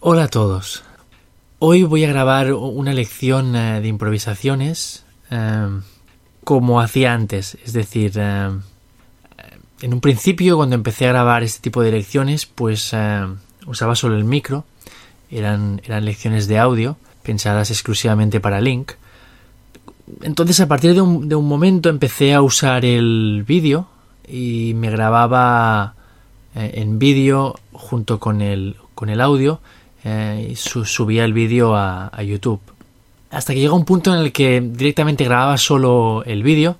Hola a todos. Hoy voy a grabar una lección eh, de improvisaciones eh, como hacía antes. Es decir, eh, en un principio cuando empecé a grabar este tipo de lecciones pues usaba solo el micro. Eran, eran lecciones de audio pensadas exclusivamente para Link. Entonces a partir de un, de un momento empecé a usar el vídeo y me grababa en vídeo junto con el, con el audio eh, y subía el vídeo a, YouTube. Hasta que llegó un punto en el que directamente grababa solo el vídeo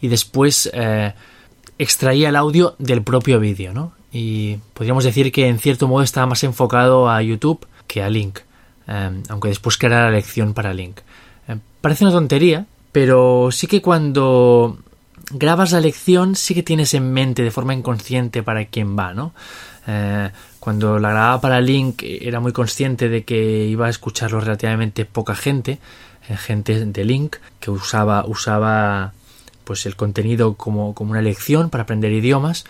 y después eh, extraía el audio del propio vídeo, ¿no? Y podríamos decir que en cierto modo estaba más enfocado a YouTube que a Link, eh, aunque después creara la lección para Link. parece una tontería, pero sí que cuando grabas la lección sí que tienes en mente de forma inconsciente para quién va, ¿no? Eh, cuando la grababa para Link era muy consciente de que iba a escucharlo relativamente poca gente, eh, gente de Link que usaba, usaba pues el contenido como, como una lección para aprender idiomas.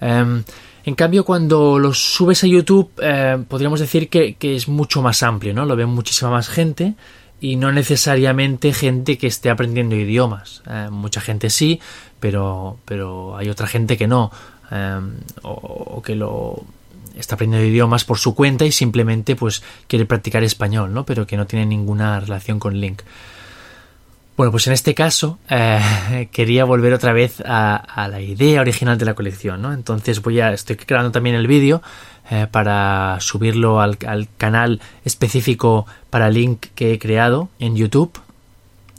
Em, en cambio, cuando lo subes a YouTube, eh, podríamos decir que, que, es mucho más amplio, ¿no? Lo ve muchísima más gente y no necesariamente gente que esté aprendiendo idiomas. Eh, mucha gente sí, pero, pero hay otra gente que no, eh, o, que lo está aprendiendo idiomas por su cuenta y simplemente pues quiere practicar español, ¿no? Pero que no tiene ninguna relación con Link. Bueno, pues en este caso eh, quería volver otra vez a, a, la idea original de la colección, ¿no? Entonces voy a, estoy grabando también el vídeo eh, para subirlo al, canal específico para link que he creado en YouTube,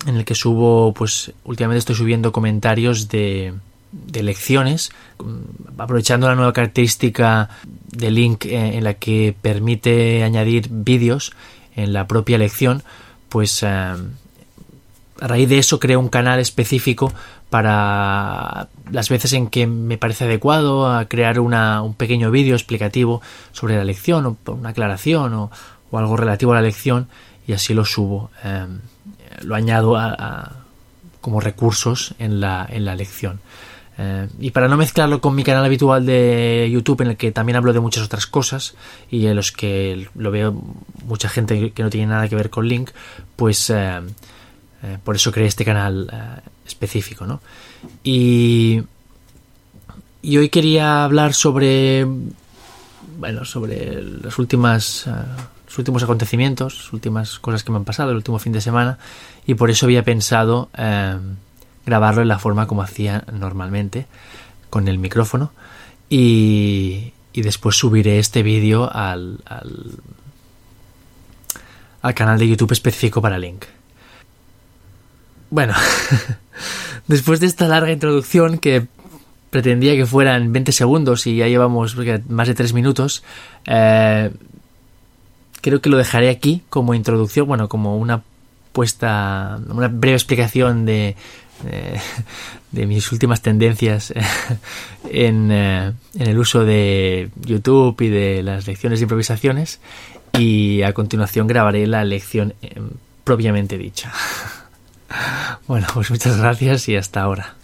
en el que subo, pues últimamente estoy subiendo comentarios de, de lecciones, mm, aprovechando la nueva característica de link eh, en la que permite añadir vídeos en la propia lección, pues eh, a raíz de eso creo un canal específico para las veces en que me parece adecuado a crear una, un pequeño vídeo explicativo sobre la lección o una aclaración o, algo relativo a la lección y así lo subo. Em, lo añado a, como recursos en la, en la lección. Eh, y para no mezclarlo con mi canal habitual de YouTube en el que también hablo de muchas otras cosas y en los que lo veo mucha gente que no tiene nada que ver con Link, pues em, eh, por eso creé este canal eh, específico, ¿no? Y, y hoy quería hablar sobre, bueno, sobre eh, los últimos acontecimientos, las últimas cosas que me han pasado el último fin de semana y por eso había pensado grabarlo en la forma como hacía normalmente, con el micrófono y, y después subiré este vídeo al, al, al canal de YouTube específico para Link. Bueno, después de esta larga introducción que pretendía que fueran 20 segundos y ya llevamos más de 3 minutos, eh, creo que lo dejaré aquí como introducción, bueno, como una puesta, una breve explicación de, de, mis últimas tendencias en, eh, en, el uso de YouTube y de las lecciones de improvisaciones y a continuación grabaré la lección eh, propiamente dicha. Bueno, pues muchas gracias y hasta ahora.